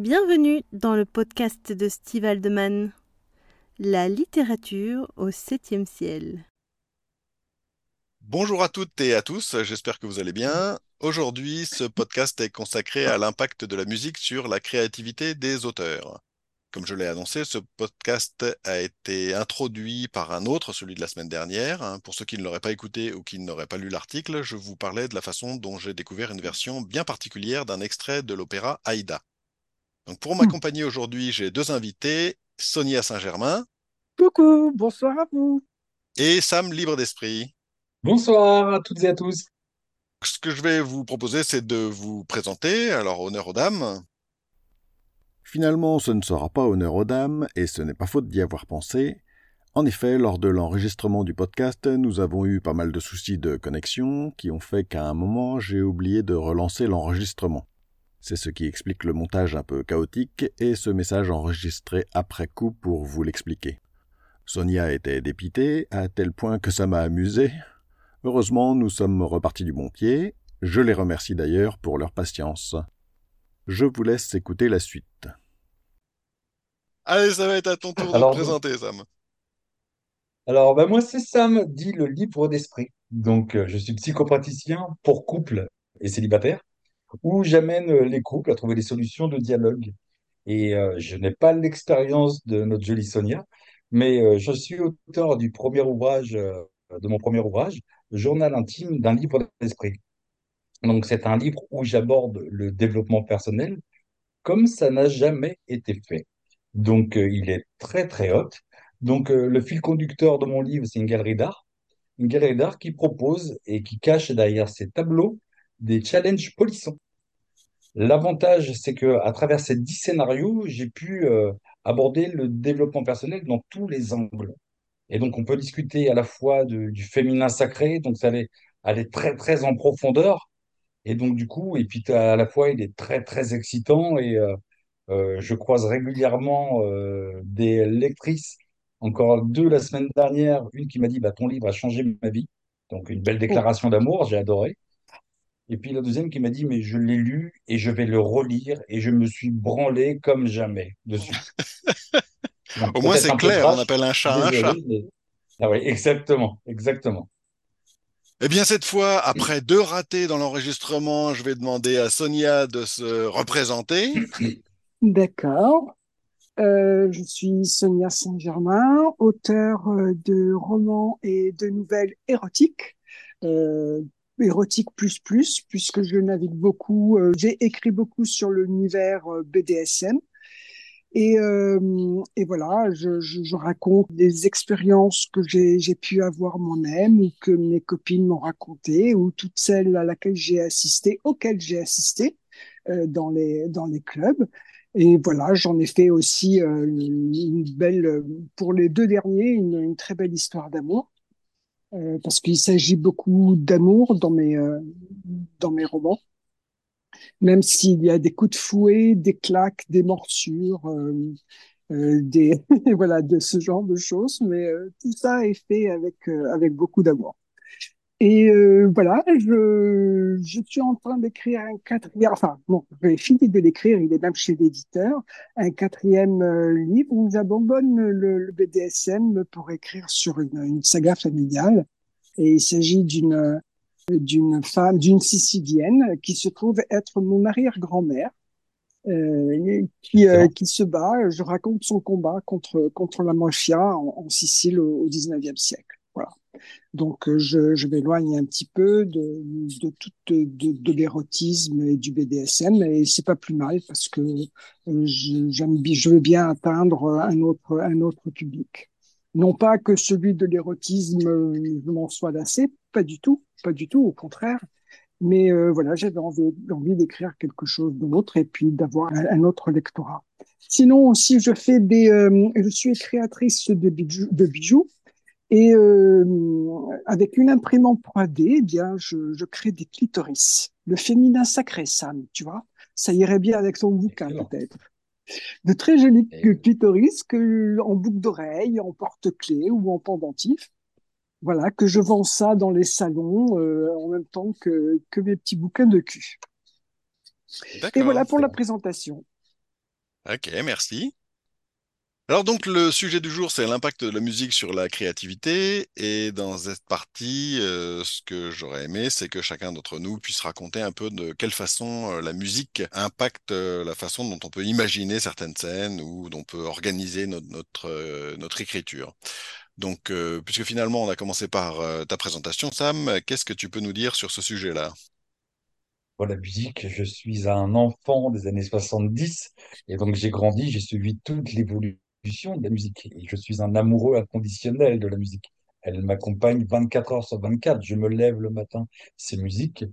Bienvenue dans le podcast de Steve Aldeman. La littérature au septième ciel. Bonjour à toutes et à tous, j'espère que vous allez bien. Aujourd'hui, ce podcast est consacré à l'impact de la musique sur la créativité des auteurs. Comme je l'ai annoncé, ce podcast a été introduit par un autre, celui de la semaine dernière. Pour ceux qui ne l'auraient pas écouté ou qui n'auraient pas lu l'article, je vous parlais de la façon dont j'ai découvert une version bien particulière d'un extrait de l'opéra Aïda. Donc pour m'accompagner aujourd'hui, j'ai deux invités, Sonia Saint-Germain. Coucou, bonsoir à vous. Et Sam Libre d'Esprit. Bonsoir à toutes et à tous. Ce que je vais vous proposer, c'est de vous présenter. Alors, honneur aux dames. Finalement, ce ne sera pas honneur aux dames, et ce n'est pas faute d'y avoir pensé. En effet, lors de l'enregistrement du podcast, nous avons eu pas mal de soucis de connexion qui ont fait qu'à un moment, j'ai oublié de relancer l'enregistrement. C'est ce qui explique le montage un peu chaotique et ce message enregistré après coup pour vous l'expliquer. Sonia était dépitée, à tel point que ça m'a amusé. Heureusement, nous sommes repartis du bon pied. Je les remercie d'ailleurs pour leur patience. Je vous laisse écouter la suite. Allez, ça va être à ton tour de présenter, Sam. Alors, ben moi, c'est Sam, dit le libre d'esprit. Donc, euh, je suis psychopraticien pour couple et célibataire, où j'amène euh, les couples à trouver des solutions de dialogue. Et euh, je n'ai pas l'expérience de notre jolie Sonia, mais je suis auteur du premier ouvrage, de mon premier ouvrage, Journal intime d'un libre d'esprit. Donc, c'est un livre où j'aborde le développement personnel comme ça n'a jamais été fait. Donc, euh, il est très, très hot. Donc, euh, le fil conducteur de mon livre, c'est une galerie d'art. Une galerie d'art qui propose et qui cache derrière ses tableaux des challenges polissants. L'avantage, c'est que à travers ces dix scénarios, j'ai pu euh, aborder le développement personnel dans tous les angles. Et donc, on peut discuter à la fois du féminin sacré, donc ça allait aller très, très en profondeur. Et donc, du coup, et puis à la fois, il est très, très excitant et euh, je croise régulièrement euh, des lectrices, encore deux la semaine dernière, une qui m'a dit bah, Ton livre a changé ma vie. Donc, une belle déclaration d'amour, j'ai adoré. Et puis la deuxième qui m'a dit Mais je l'ai lu et je vais le relire et je me suis branlé comme jamais dessus. Au moins, c'est clair, on appelle un chat un chat. Ah oui, exactement, exactement. Eh bien, cette fois, après deux ratés dans l'enregistrement, je vais demander à Sonia de se représenter. D'accord. Euh, je suis Sonia Saint-Germain, auteure euh, de romans et de nouvelles érotiques, euh, érotique plus plus, puisque je navigue beaucoup, euh, j'ai écrit beaucoup sur l'univers BDSM. Et, et voilà, je, je, raconte des expériences que j'ai pu avoir moi-même ou que mes copines m'ont racontées ou toutes celles à laquelle j'ai assisté, auxquelles j'ai assisté dans les dans les clubs. Et voilà, j'en ai fait aussi euh, une, belle, pour les deux derniers, une très belle histoire d'amour, euh, parce qu'il s'agit beaucoup d'amour dans mes euh, dans mes romans, même s'il y a des coups de fouet, des claques, des morsures, euh, euh, des voilà de ce genre de choses, mais tout ça est fait avec avec beaucoup d'amour. Et euh, voilà, je, je suis en train d'écrire un quatrième, enfin, bon, j'ai fini de l'écrire, il est même chez l'éditeur, un quatrième euh, livre où j'abandonne le, le, BDSM pour écrire sur une, une saga familiale. Et il s'agit d'une d'une femme, d'une Sicilienne qui se trouve être mon arrière-grand-mère. Euh, qui, euh, qui se bat. Je raconte son combat contre contre la mafia en, en Sicile au, au 19e siècle. Donc, euh, je, m'éloigne un petit peu de, tout de, l'érotisme et du BDSM, et c'est pas plus mal parce que euh, je, je veux bien atteindre un autre, un autre public. Non pas que celui de l'érotisme, euh, m'en sois lassé, pas du tout, pas du tout, au contraire. Mais euh, voilà, j'avais envie, d'écrire quelque chose d'autre et puis d'avoir un, autre lectorat. Sinon aussi, je fais des, je suis créatrice de bijoux et euh, avec une imprimante 3D, eh bien, je, je, crée des clitoris. Le féminin sacré, Sam, tu vois. Ça irait bien avec son bouquin, peut-être. De très jolis Et... clitoris que, en boucle d'oreille, en porte-clés ou en pendentif. Voilà, que je vends ça dans les salons euh, en même temps que, que mes petits bouquins de cul. Et voilà pour la présentation. Ok, merci. Alors donc le sujet du jour, c'est l'impact de la musique sur la créativité. Et dans cette partie, euh, ce que j'aurais aimé, c'est que chacun d'entre nous puisse raconter un peu de quelle façon euh, la musique impacte euh, la façon dont on peut imaginer certaines scènes ou dont on peut organiser notre, notre, notre écriture. Donc, puisque finalement on a commencé par ta présentation, Sam, qu'est-ce que tu peux nous dire sur ce sujet-là? Pour la musique, je suis un enfant des années 70 et donc j'ai grandi, j'ai suivi toute l'évolution de la musique et je suis un amoureux inconditionnel de la musique. Elle m'accompagne 24 heures sur 24. Je me lève le matin, c'est musique.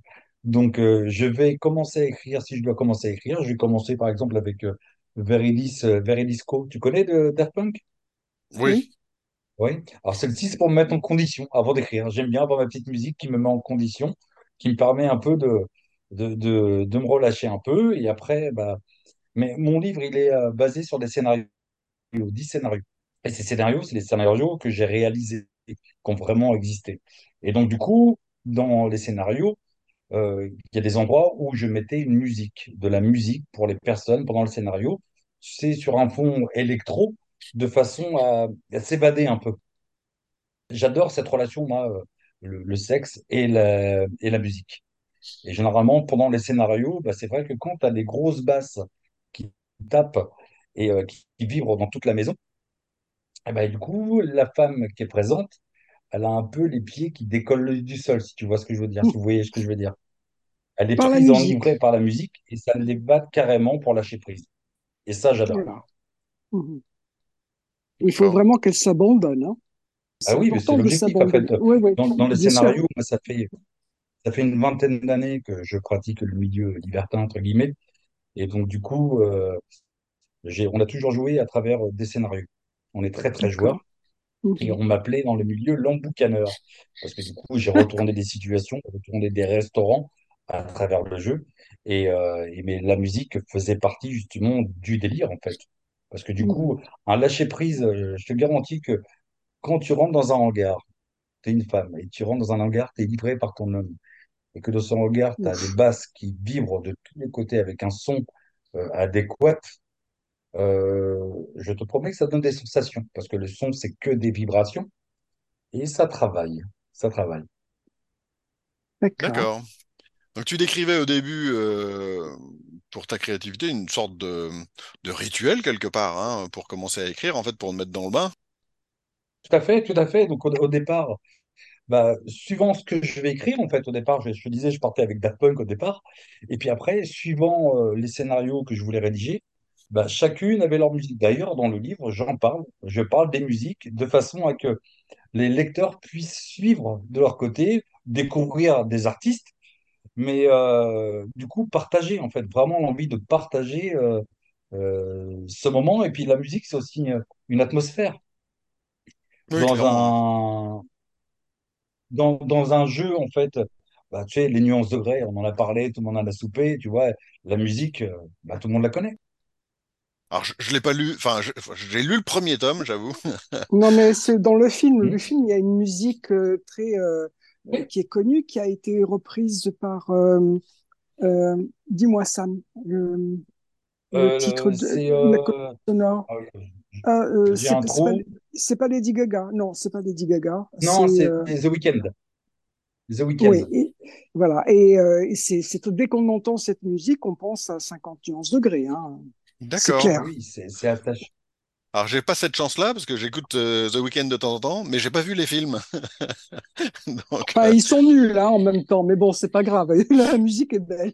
Donc euh, je vais commencer à écrire, si je dois commencer à écrire, je vais commencer par exemple avec euh, Verilis, euh, Verilisco. Tu connais de Daft Punk? Oui, Oui, Oui. Alors celle-ci, c'est pour me mettre en condition avant d'écrire. J'aime bien avoir ma petite musique qui me met en condition, qui me permet un peu de, de, de, de me relâcher un peu. Et après, bah, mais mon livre, il est euh, basé sur des scénarios, 10 scénarios. Et ces scénarios, c'est les scénarios que j'ai réalisés, qui ont vraiment existé. Et donc, du coup, dans les scénarios, euh, il y a des endroits où je mettais une musique, de la musique pour les personnes pendant le scénario. C'est sur un fond électro, de façon à s'évader un peu. J'adore cette relation, moi, euh, le, sexe et la, et la musique. Et généralement, pendant les scénarios, bah, c'est vrai que quand tu as des grosses basses qui tapent et euh, qui, qui vibrent dans toute la maison, eh ben, du coup, la femme qui est présente, elle a un peu les pieds qui décollent du sol, si tu vois ce que je veux dire, si vous voyez ce que je veux dire. Elle est par prise, musique. enivrée par la musique et ça l'évade carrément pour lâcher prise. Et ça, j'adore. Voilà. Mhm. Il faut vraiment qu'elle s'abandonne, hein. Ah oui, mais c'est l'objectif, en fait. Oui, oui, Dans, dans les bien scénarios, moi, ça fait, ça fait une vingtaine d'années que je pratique le milieu libertin, entre guillemets. Et donc, du coup, euh, on a toujours joué à travers des scénarios. On est très, très joueurs. D'accord. Et on m'appelait dans le milieu l'emboucaneur. Parce que du coup, j'ai retourné des situations, retourné des restaurants à travers le jeu. Et, euh, et mais la musique faisait partie justement du délire, en fait. Parce que du Mhm. coup, un lâcher-prise, euh, je te garantis que quand tu rentres dans un hangar, tu es une femme, et tu rentres dans un hangar, tu es livré par ton homme. Et que dans son hangar, tu as des basses qui vibrent de tous les côtés avec un son euh, adéquat euh, je te promets que ça donne des sensations, parce que le son, c'est que des vibrations, et ça travaille. Ça travaille. D'accord. D'accord. Donc tu décrivais au début euh, pour ta créativité une sorte de, de rituel quelque part hein, pour commencer à écrire, en fait, pour te mettre dans le bain. Tout à fait, tout à fait. Donc au, au départ, bah, suivant ce que je vais écrire, en fait, au départ, je, je te disais, je partais avec Daft Punk au départ, et puis après, suivant euh, les scénarios que je voulais rédiger, bah, chacune avait leur musique. D'ailleurs, dans le livre, j'en parle. Je parle des musiques de façon à que les lecteurs puissent suivre de leur côté, découvrir des artistes mais euh, du coup partager en fait vraiment l'envie de partager euh, euh, ce moment et puis la musique c'est aussi une, une atmosphère Oui, dans clairement. un dans, dans un jeu en fait bah, tu sais les nuances de gré on en a parlé tout le monde en a soupé tu vois la musique bah, tout le monde la connaît Alors je, je l'ai pas lu, enfin j'ai lu le premier tome, j'avoue. Non, mais c'est dans le film. Le Hmm film, il y a une musique euh, très euh, euh, oui qui est connue, qui a été reprise par. euh, euh, dis-moi, Sam, le, le titre de c'est la colonne euh, sonore. ah oui, Ah, c'est pas, pas Lady Gaga. Non, c'est pas Lady Gaga. non C'est euh, The Weeknd The oui, Weeknd et- voilà. Et euh, et c'est dès qu'on entend cette musique, on pense à 50 nuances degrés. Hein. C'est D'accord. ah clair. oui c'est c'est Alors j'ai pas cette chance-là parce que j'écoute euh, The Weeknd de temps en temps, mais j'ai pas vu les films. Donc euh, ils sont nuls hein, en même temps, mais bon, c'est pas grave. La musique est belle.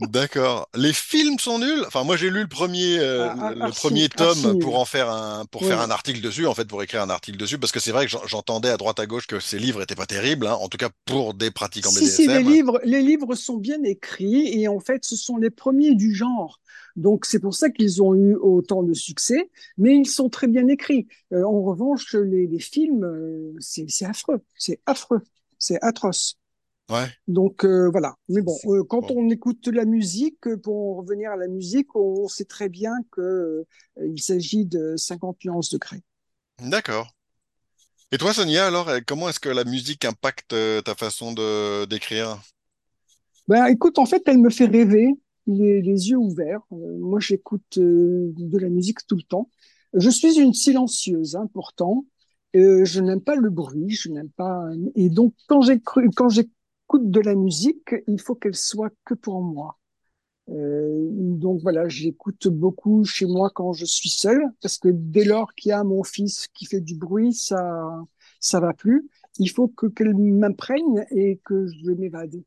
D'accord. Les films sont nuls? Enfin moi j'ai lu le premier euh, Ah, ah, le archi, premier archi tome pour en faire un pour faire un article dessus en fait pour écrire un article dessus parce que c'est vrai que j'en- j'entendais à droite à gauche que ces livres étaient pas terribles hein, en tout cas pour des pratiquants Si, si, les BDSM. livres, les livres sont bien écrits et en fait, ce sont les premiers du genre. Donc, c'est pour ça qu'ils ont eu autant de succès, mais ils sont très bien écrits. Euh, en revanche, les, les films, euh, c'est affreux, c'est affreux, c'est atroce. Ouais. Donc, euh, voilà. Mais bon, euh, quand Bon. on écoute la musique, euh, pour en revenir à la musique, on sait très bien que, euh, il s'agit de 50 nuances de degrés. D'accord. Et toi Sonia alors comment est-ce que la musique impacte ta façon de d'écrire? Ben, écoute, en fait, elle me fait rêver. les, les yeux ouverts. Moi, j'écoute de la musique tout le temps. Je suis une silencieuse, hein, pourtant. Je n'aime pas le bruit, je n'aime pas. Et donc, quand j'écoute, quand j'écoute de la musique, il faut qu'elle soit que pour moi. Euh, donc voilà, j'écoute beaucoup chez moi quand je suis seule, parce que dès lors qu'il y a mon fils qui fait du bruit, ça, ça va plus. Il faut que qu'elle m'imprègne et que je m'évade.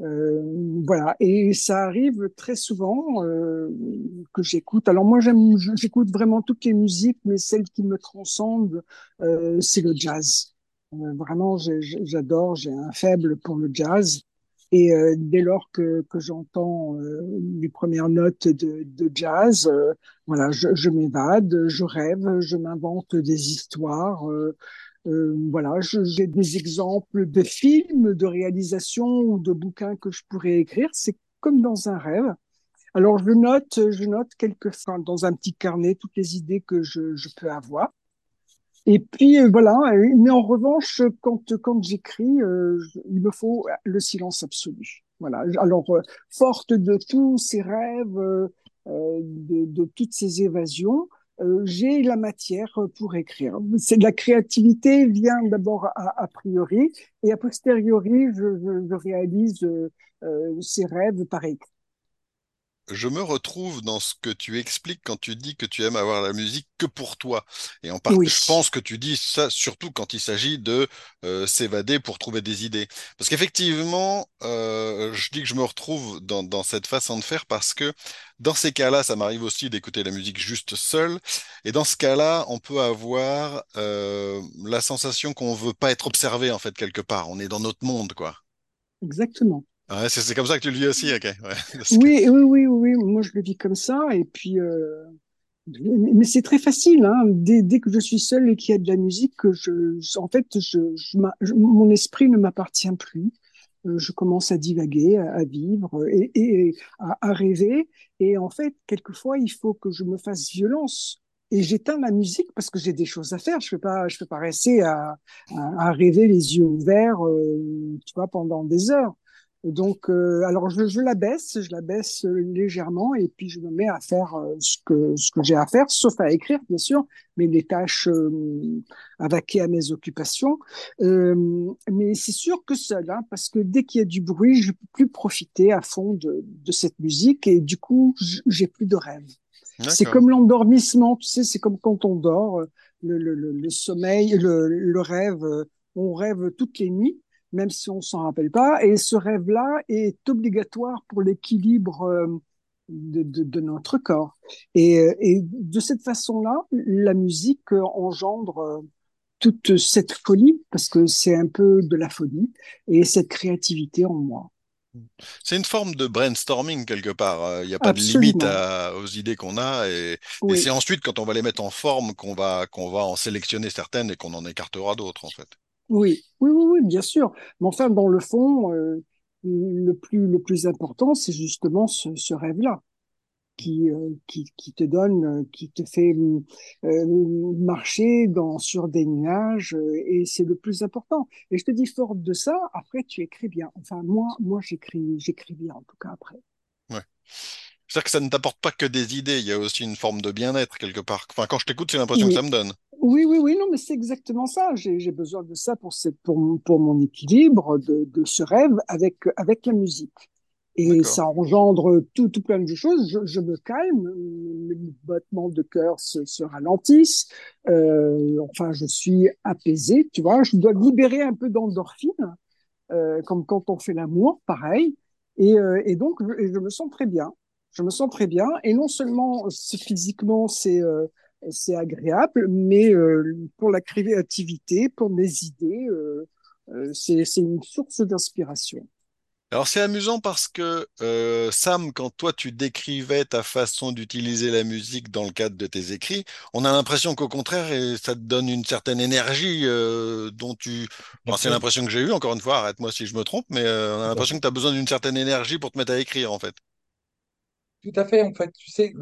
Euh, voilà, et ça arrive très souvent euh, que j'écoute. Alors moi, j'écoute vraiment toutes les musiques, mais celle qui me transcende, euh, c'est le jazz. Euh, vraiment, j'adore, j'ai un faible pour le jazz. Et euh, dès lors que, j'entends euh, les premières notes de, jazz, voilà, je, m'évade, je rêve, je m'invente des histoires. Voilà, j'ai des exemples de films, de réalisations ou de bouquins que je pourrais écrire. C'est comme dans un rêve. Alors je note, je note quelques, dans un petit carnet toutes les idées que je peux avoir. Et puis euh, voilà. Mais en revanche, quand quand j'écris, euh, il me faut le silence absolu. Voilà. Alors euh, forte de tous ces rêves, euh, de, de toutes ces évasions, euh, j'ai la matière pour écrire. C'est la créativité vient d'abord a, a, priori et a posteriori je, je, je réalise euh ces rêves par écrit je me retrouve dans ce que tu expliques quand tu dis que tu aimes avoir la musique que pour toi. Et en part, oui. je pense que tu dis ça surtout quand il s'agit de euh, s'évader pour trouver des idées. Parce qu'effectivement, euh, je dis que je me retrouve dans, dans, cette façon de faire parce que dans ces cas-là, ça m'arrive aussi d'écouter la musique juste seul. Et dans ce cas-là, on peut avoir euh, la sensation qu'on veut pas être observé en fait quelque part. On est dans notre monde, quoi. Exactement. Ouais, c'est comme ça que tu le vis aussi, ok. Ouais, oui, oui, oui, oui, moi je le vis comme ça. Et puis, euh, mais c'est très facile. Hein. Dès, dès, que je suis seule et qu'il y a de la musique, je, en fait, je, je, mon esprit ne m'appartient plus. Euh, je commence à divaguer, à, à vivre et, et à, à, rêver. Et en fait, quelquefois, il faut que je me fasse violence et j'éteins ma musique parce que j'ai des choses à faire. Je ne peux pas, je peux pas rester à, à, à, rêver les yeux ouverts, euh, tu vois, pendant des heures. Donc, euh, alors je, je, la baisse, je la baisse légèrement et puis je me mets à faire euh, ce que ce que j'ai à faire, sauf à écrire bien sûr, mais les tâches euh, à vaquer à mes occupations. Euh, mais c'est sûr que seul, hein, parce que dès qu'il y a du bruit, je peux plus profiter à fond de, de cette musique et du coup, j'ai plus de rêve. C'est comme l'endormissement, tu sais, c'est comme quand on dort, le, le, le sommeil, le, le rêve, on rêve toutes les nuits même si on s'en rappelle pas. Et ce rêve-là est obligatoire pour l'équilibre euh, de, de, de, notre corps. Et, euh, et de cette façon-là, la musique engendre euh, toute cette folie, parce que c'est un peu de la folie, et cette créativité en moi. C'est une forme de brainstorming quelque part. Il n'y a pas Absolument. de limite à, aux idées qu'on a, et, oui. et c'est ensuite quand on va les mettre en forme qu'on va qu'on va en sélectionner certaines et qu'on en écartera d'autres en fait. Oui, oui, oui, oui, bien sûr. Mais enfin, dans le fond, euh, le plus le plus important, c'est justement ce, ce rêve-là qui, euh, qui qui te donne, qui te fait euh, marcher dans sur des nuages, et c'est le plus important. Et je te dis fort de ça, après tu écris bien. Enfin, moi, moi, j'écris, j'écris bien en tout cas après. Ouais. C'est-à-dire que ça ne t'apporte pas que des idées, il y a aussi une forme de bien-être quelque part. Enfin, quand je t'écoute, c'est l'impression oui. que ça me donne. Oui, oui, oui, non, mais c'est exactement ça. J'ai besoin de ça pour, pour, pour mon équilibre, de, de ce rêve avec, avec la musique. Et ça engendre tout, tout plein de choses. Je, je me calme, mes battements de cœur se, se ralentissent. Euh, enfin, je suis apaisée, tu vois. Je dois libérer un peu d'endorphine, euh, comme quand on fait l'amour, pareil. Et, euh, et donc, je, je, me sens très bien. Je me sens très bien. Et non seulement physiquement, c'est euh, c'est agréable, mais euh, pour la créativité, pour mes idées, euh, euh, c'est une source d'inspiration. Alors c'est amusant parce que euh, Sam, quand toi tu décrivais ta façon d'utiliser la musique dans le cadre de tes écrits, on a l'impression qu'au contraire, ça te donne une certaine énergie euh, dont tu... Enfin, c'est l'impression que j'ai eue, encore une fois, arrête-moi si je me trompe, mais euh, on a l'impression que tu as besoin d'une certaine énergie pour te mettre à écrire en fait. Tout à fait, en fait, tu sais,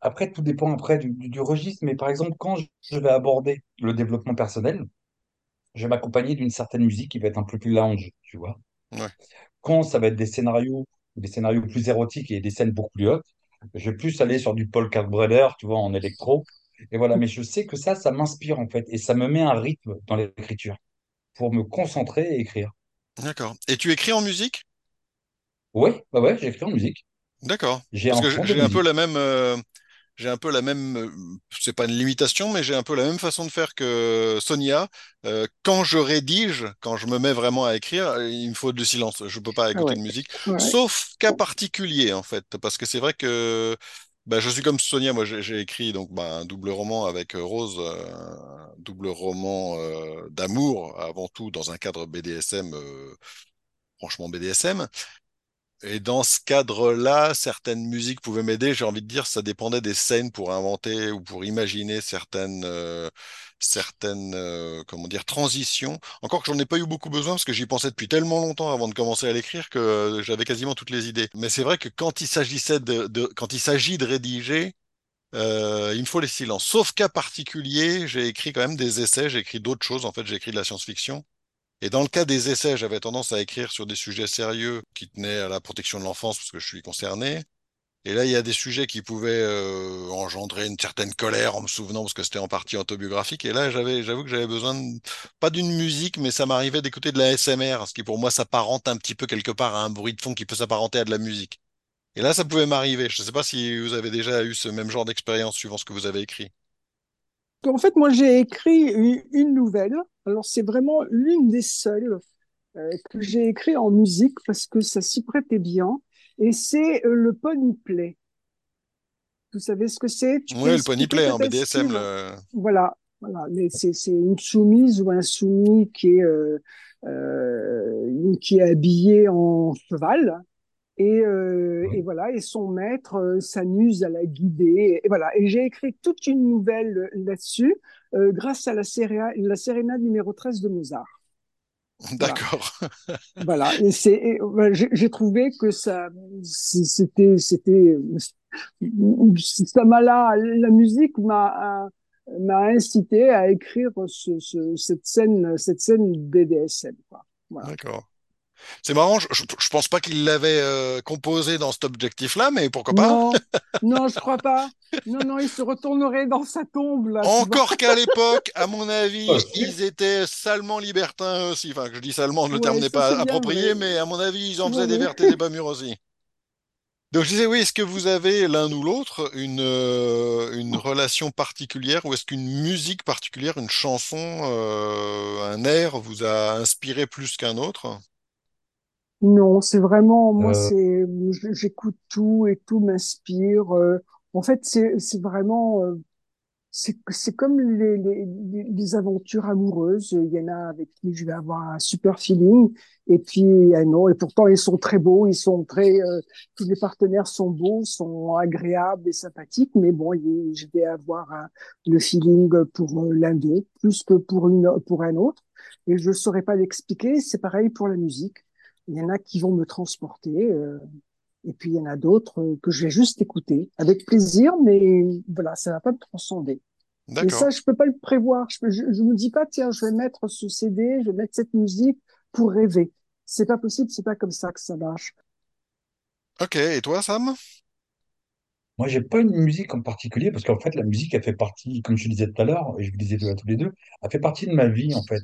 après, tout dépend après du, du, du, registre, mais par exemple, quand je vais aborder le développement personnel, je vais m'accompagner d'une certaine musique qui va être un peu plus lounge, tu vois. Ouais. Quand ça va être des scénarios des scénarios plus érotiques et des scènes beaucoup plus hautes. Je vais plus aller sur du Paul Kalkbrenner, tu vois, en électro. Et voilà, mais je sais que ça, ça m'inspire en fait, et ça me met un rythme dans l'écriture pour me concentrer et écrire. D'accord. Et tu écris en musique? Ouais, ouais, ouais, j'écris en musique. D'accord. J'ai Parce un que fond de j'ai un peu la même, euh, j'ai un peu la même, euh, c'est pas une limitation, mais j'ai un peu la même façon de faire que Sonia. Euh, quand je rédige, quand je me mets vraiment à écrire, euh, il me faut du silence. Je peux pas Ah écouter ouais, de musique, ouais. sauf cas particulier en fait, parce que c'est vrai que bah, je suis comme Sonia. Moi, j'ai écrit donc bah, un double roman avec Rose, un double roman euh, d'amour avant tout dans un cadre BDSM, euh, franchement BDSM. Et dans ce cadre-là, certaines musiques pouvaient m'aider. J'ai envie de dire, ça dépendait des scènes pour inventer ou pour imaginer certaines, euh, certaines, euh, comment dire, transitions. Encore que j'en ai pas eu beaucoup besoin parce que j'y pensais depuis tellement longtemps avant de commencer à l'écrire que euh, j'avais quasiment toutes les idées. Mais c'est vrai que quand il s'agissait de, de- quand il s'agit de rédiger, euh, il me faut les silences. Sauf cas particulier, j'ai écrit quand même des essais. J'ai écrit d'autres choses. En fait, j'ai écrit de la science-fiction. Et dans le cas des essais, j'avais tendance à écrire sur des sujets sérieux qui tenaient à la protection de l'enfance parce que je suis concerné. Et là, il y a des sujets qui pouvaient euh, engendrer une certaine colère en me souvenant parce que c'était en partie autobiographique. Et là, j'avoue que j'avais besoin pas d'une musique, mais ça m'arrivait d'écouter de la SMR, ce qui pour moi s'apparente un petit peu quelque part à un bruit de fond qui peut s'apparenter à de la musique. Et là, ça pouvait m'arriver. Je ne sais pas si vous avez déjà eu ce même genre d'expérience suivant ce que vous avez écrit. En fait, moi, j'ai écrit une nouvelle. Alors, c'est vraiment l'une des seules euh, que j'ai écrit en musique parce que ça s'y prêtait bien. Et c'est euh, le Pony Play. Vous savez ce que c'est? Oui, le pony play en BDSM, le... Voilà, voilà. C'est une soumise ou un soumis qui est euh, euh, qui est habillé en cheval. Et, euh, et voilà, et son maître euh, s'amuse à la guider. Et voilà. Et j'ai écrit toute une nouvelle là-dessus, euh, grâce à la, séréna, la sérénade numéro 13 de Mozart. D'accord. Voilà. C'est, j'ai trouvé que ça, c'était, c'était, ça m'a là, la musique m'a, m'a incité à écrire ce, ce, cette scène, cette scène BDSM, quoi. Voilà. D'accord. C'est marrant, je, je pense pas qu'il l'avait euh, composé dans cet objectif-là, mais pourquoi pas? Non, non, je crois pas. Non, non, il se retournerait dans sa tombe, là. Encore qu'à l'époque, à mon avis, Ok. ils étaient salement libertins aussi. Enfin, que je dis salement, le terme n'est pas approprié, vrai. mais à mon avis, ils en Ouais, faisaient des vertes et des pas mûres aussi. Donc je disais, oui, est-ce que vous avez l'un ou l'autre une, euh, une relation particulière ou est-ce qu'une musique particulière, une chanson, euh, un air vous a inspiré plus qu'un autre? Non, c'est vraiment, moi, Euh, c'est, j'écoute tout et tout m'inspire. Euh, en fait, c'est, c'est vraiment, euh, c'est, c'est comme les, les, les aventures amoureuses. Il y en a avec qui je vais avoir un super feeling, et puis ah non. Et pourtant, ils sont très beaux, ils sont très, euh, tous les partenaires sont beaux, sont agréables et sympathiques. Mais bon, je vais avoir un- le feeling pour l'un d'eux plus que pour une, pour un autre. Et je saurais pas l'expliquer. C'est pareil pour la musique. Il y en a qui vont me transporter. euh, et puis, il y en a d'autres euh, que je vais juste écouter avec plaisir, mais voilà, ça va pas me transcender. D'accord. ça, je peux pas le prévoir. Je, je me dis pas, tiens, je vais mettre ce CD, je vais mettre cette musique pour rêver. C'est pas possible, c'est pas comme ça que ça marche. Ok, et toi, Sam? Moi, j'ai pas une musique en particulier parce qu'en fait, la musique, elle fait partie, comme je le disais tout à l'heure, et je vous disais à tous les deux, elle fait partie de ma vie, en fait.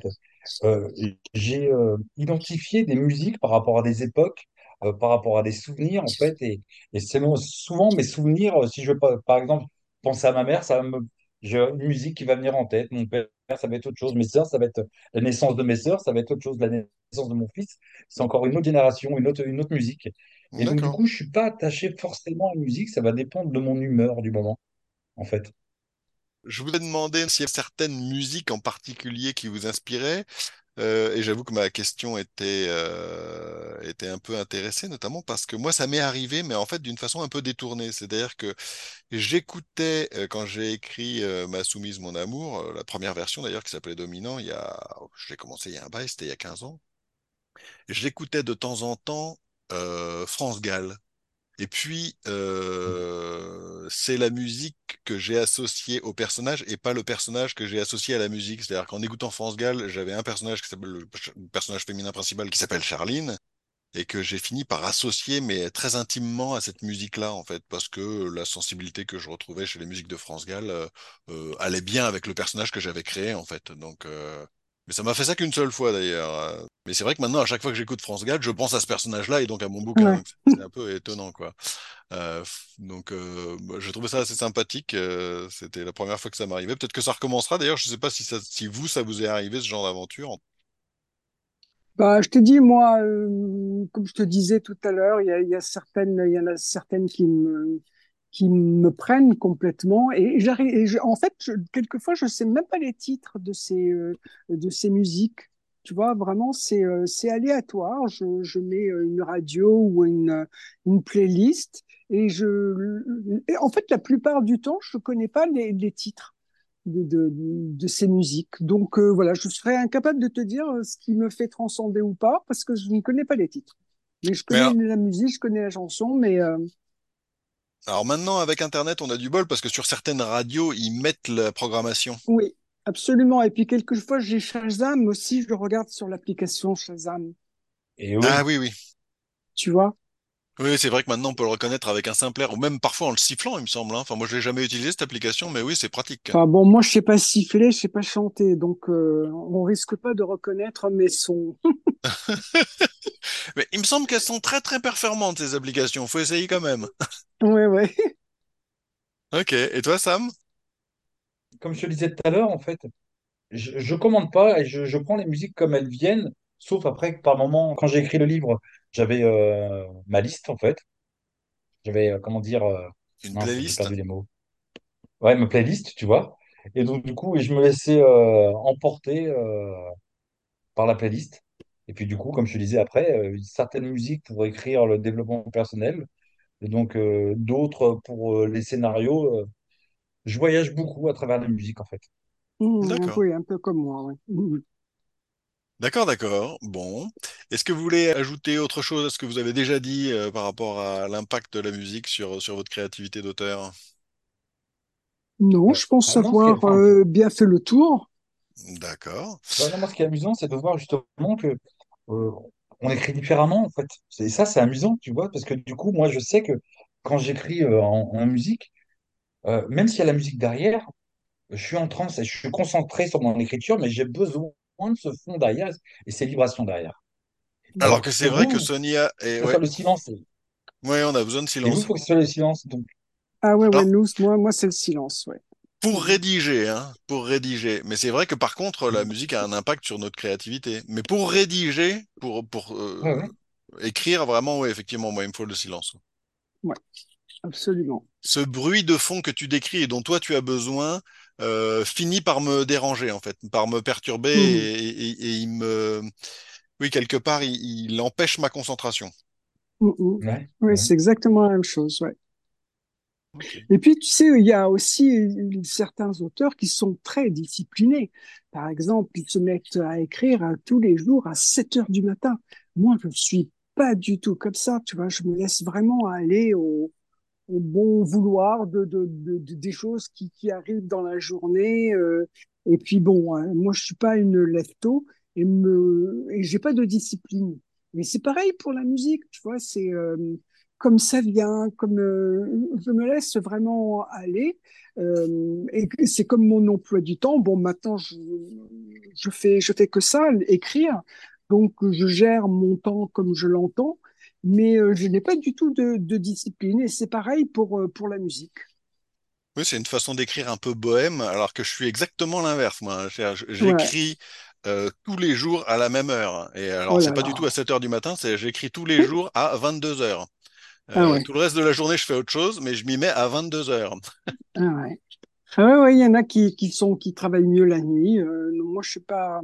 Euh, j'ai euh, identifié des musiques par rapport à des époques, euh, par rapport à des souvenirs, en fait, et, c'est souvent mes souvenirs, si je veux par exemple, penser à ma mère, ça me, j'ai une musique qui va venir en tête, mon père, ça va être autre chose, mes sœurs, ça va être la naissance de mes sœurs, ça va être autre chose, la naissance de mon fils, c'est encore une autre génération, une autre, une autre musique. Et donc, du coup, je suis pas attaché forcément à la musique, ça va dépendre de mon humeur du moment, en fait. Je vous ai demandé s'il y a certaines musiques en particulier qui vous inspiraient. Euh, et j'avoue que ma question était, euh, était un peu intéressée, notamment parce que moi, ça m'est arrivé, mais en fait d'une façon un peu détournée. C'est-à-dire que j'écoutais, euh, quand j'ai écrit Ma soumise, mon amour, la première version d'ailleurs qui s'appelait Dominant, il y a, je l'ai commencé il y a un bail, c'était il y a 15 ans. J'écoutais de temps en temps euh, France Gall. Et puis, euh, c'est la musique que j'ai associée au personnage et pas le personnage que j'ai associé à la musique. C'est-à-dire qu'en écoutant France Gall, j'avais un personnage qui s'appelle le personnage féminin principal qui s'appelle Charline. et que j'ai fini par associer, mais très intimement à cette musique-là, en fait, parce que la sensibilité que je retrouvais chez les musiques de France Gall euh, euh, allait bien avec le personnage que j'avais créé, en fait. Donc, euh, mais ça m'a fait ça qu'une seule fois, d'ailleurs. Mais c'est vrai que maintenant, à chaque fois que j'écoute France Gall, je pense à ce personnage-là et donc à mon bouquin. Ouais. C'est un peu étonnant, quoi. Euh, donc, euh, bah, je trouvais ça assez sympathique. euh, c'était la première fois que ça m'arrivait. Peut-être que ça recommencera. D'ailleurs, je sais pas si ça, si vous, ça vous est arrivé ce genre d'aventure. Bah, je te dis, moi, euh, comme je te disais tout à l'heure, il y a, il y a certaines, il y en a certaines qui me, qui me prennent complètement. Et j'arrive, et je- en fait, je- quelquefois, je sais même pas les titres de ces, euh, de ces musiques. Tu vois, vraiment, c'est, euh, c'est aléatoire. Je, je mets euh, une radio ou une, une playlist et je, et en fait, la plupart du temps, je connais pas les, les titres de, de, de ces musiques. Donc euh, voilà, je serais incapable de te dire euh, ce qui me fait transcender ou pas, parce que je ne connais pas les titres. Mais je Mais connais alors, la musique, je connais la chanson, mais euh, alors maintenant, avec Internet, on a du bol parce que sur certaines radios, ils mettent la programmation. oui, absolument. Et puis quelquefois, j'ai Shazam aussi, je le regarde sur l'application Shazam, Et oui, Ah oui, oui. tu vois? Oui, c'est vrai que maintenant on peut le reconnaître avec un simple air, ou même parfois en le sifflant, il me semble. hein. Enfin, moi, je l'ai jamais utilisé cette application, mais oui, c'est pratique. Enfin bon, moi, je sais pas siffler, je sais pas chanter, donc euh, on risque pas de reconnaître mes sons. Mais il me semble qu'elles sont très très performantes ces applications. Faut essayer quand même. Ouais, ouais. Ok. Et toi, Sam? comme je te disais tout à l'heure, en fait, je, je commande pas et je, je prends les musiques comme elles viennent, sauf après que par moment, quand j'ai écrit le livre, j'avais euh, ma liste, en fait. J'avais, euh, comment dire, euh, Une j'ai playlist? perdu les mots. Ouais, ma playlist, tu vois. Et donc, du coup, je me laissais euh, emporter euh, par la playlist. Et puis, du coup, comme je te disais après, euh, certaines musiques pour écrire le développement personnel, et donc euh, d'autres pour euh, les scénarios. euh, je voyage beaucoup à travers la musique, en fait. Mmh, D'accord. oui, un peu comme moi, ouais. Mmh. D'accord, d'accord. Bon. Est-ce que vous voulez ajouter autre chose à ce que vous avez déjà dit euh, par rapport à l'impact de la musique sur, sur votre créativité d'auteur? Non, Euh, je pense ah non, ce qui est, avoir enfin, euh, bien fait le tour. D'accord. bah non, moi, ce qui est amusant, c'est de voir justement que euh, on écrit différemment, en fait. Et ça, c'est amusant, tu vois, parce que du coup, moi, je sais que quand j'écris euh, en, en musique, euh, même s'il y a la musique derrière, je suis en transe et je suis concentré sur mon écriture, mais j'ai besoin de ce fond derrière et ces vibrations derrière. Alors Alors que c'est vrai que Sonia il est... Ouais, le silence. ouais, on a besoin de Et vous, il silence. faut que ce soit le silence. Donc, Ah ouais, ouais, Alors, nous, moi, moi, c'est le silence, ouais. pour rédiger, hein, pour rédiger. Mais c'est vrai que par contre, la musique a un impact sur notre créativité. Mais pour rédiger, pour, pour euh, ouais. écrire, vraiment, oui, effectivement, moi, il me faut le silence. Ouais, absolument. ce bruit de fond que tu décris et dont toi tu as besoin euh, finit par me déranger en fait, par me perturber Mhm. et, et- et il me, oui quelque part il, il empêche ma concentration. Mhm. Ouais, Ouais, ouais. c'est exactement la même chose, ouais. Et puis, tu sais, il y a aussi certains auteurs qui sont très disciplinés. Par exemple, ils se mettent à écrire euh, tous les jours à 7 heures du matin. Moi, je suis pas du tout comme ça, tu vois. Je me laisse vraiment aller au, au bon vouloir de, de, de, de- des choses qui, arrivent dans la journée. euh, et puis bon, hein, moi je suis pas une lève-tôt et me et j'ai pas de discipline. Mais c'est pareil pour la musique, tu vois, c'est euh, comme ça vient, comme euh, je me laisse vraiment aller. et c'est comme mon emploi du temps. Bon, maintenant je, je fais je fais que ça, écrire. Donc je gère mon temps comme je l'entends mais euh, je n'ai pas du tout de, de discipline et c'est pareil pour, euh, pour la musique. Oui, c'est une façon d'écrire un peu bohème, alors que je suis exactement l'inverse, moi. Ouais. J'écris euh, tous les jours à la même heure. Et Oh alors, c'est là pas du tout à là. 7 heures du matin, c'est j'écris tous les jours à 22 heures. Ah ouais. tout le reste de la journée, je fais autre chose, mais je m'y mets à 22 heures. Ah ouais. Ah ouais, ouais, il y en a qui, qui sont, qui travaillent mieux la nuit. Euh, non, moi, je suis pas,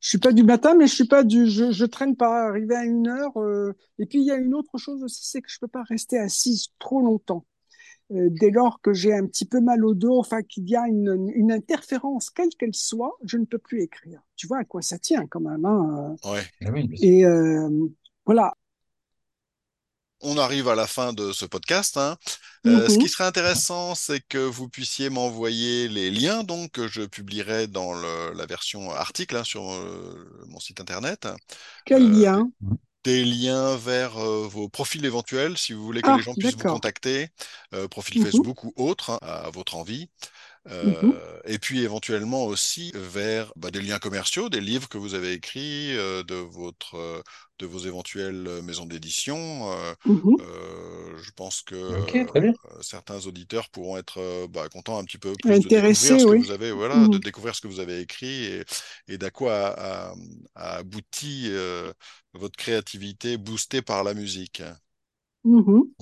je suis pas du matin, mais je suis pas du, je, je traîne pas. Arriver à une heure. euh, et puis, il y a une autre chose aussi, c'est que je peux pas rester assise trop longtemps. Euh, dès lors que j'ai un petit peu mal au dos, enfin, qu'il y a une, une interférence, quelle qu'elle soit, je ne peux plus écrire. Tu vois à quoi ça tient quand même, hein. Ouais. Ah. Et euh, voilà. On arrive à la fin de ce podcast, hein. Euh, ce qui Mhm. serait intéressant, c'est que vous puissiez m'envoyer les liens donc que je publierai dans le- la version article hein, sur euh, mon site internet. Quel Euh, lien? des liens vers euh, vos profils éventuels, si vous voulez que Ah, les gens puissent vous contacter, profil Mhm. Facebook ou autre, hein, à votre envie. Euh, Mhm. et puis éventuellement aussi vers bah, des liens commerciaux, des livres que vous avez écrits, euh, de votre, euh, de vos éventuelles euh, maisons d'édition. Euh, euh, je pense que euh, certains auditeurs pourront être euh, bah, contents un petit peu plus de Intéressés, découvrir ce que oui. vous avez, voilà, Mhm. de découvrir ce que vous avez écrit et, et d'à quoi a, a- a abouti euh, votre créativité boostée par la musique.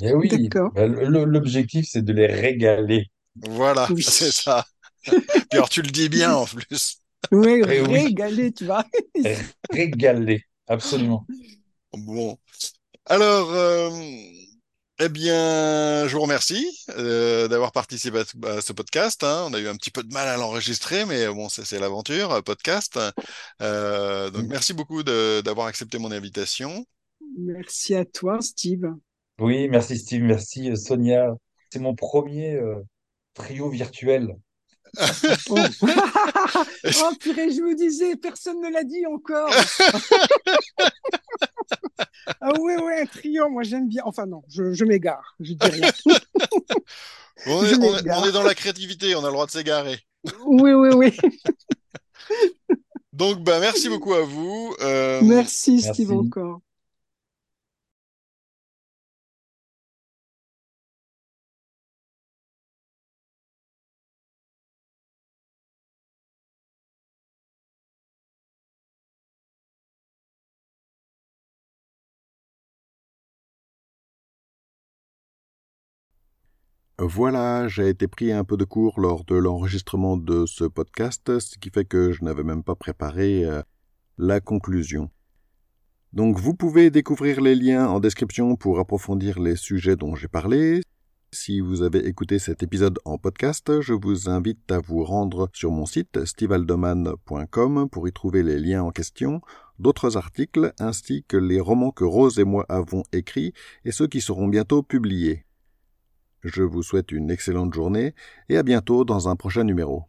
Et oui, D'accord. bah, l'objectif, c'est de les régaler. Voilà, Oui. c'est ça. Puis alors tu le dis bien en plus. Oui, Eh oui. régalé, tu vois. Régaler, absolument. Bon. Alors, euh, eh bien, je vous remercie euh, d'avoir participé à, ce- podcast. hein. On a eu un petit peu de mal à l'enregistrer, mais bon, c'est l'aventure, euh, podcast. Euh, donc, merci beaucoup d'avoir accepté mon invitation. Merci à toi, Steve. Oui, merci Steve, merci Sonia. C'est mon premier euh, trio virtuel. Oh. oh, purée, je me disais, personne ne l'a dit encore. Ah ouais, ouais, un trio, moi j'aime bien. Enfin non, je, je m'égare, je dis rien. On Je est, on est- m'égare. on est dans la créativité, on a le droit de s'égarer. Oui, oui, oui. Donc, bah, merci beaucoup à vous. Euh, Merci, Steve, Merci. encore. Voilà, j'ai été pris un peu de cours lors de l'enregistrement de ce podcast, ce qui fait que je n'avais même pas préparé euh, la conclusion. Donc vous pouvez découvrir les liens en description pour approfondir les sujets dont j'ai parlé. Si vous avez écouté cet épisode en podcast, je vous invite à vous rendre sur mon site stivaldoman.com pour y trouver les liens en question, d'autres articles ainsi que les romans que Rose et moi avons écrits et ceux qui seront bientôt publiés. Je vous souhaite une excellente journée et à bientôt dans un prochain numéro.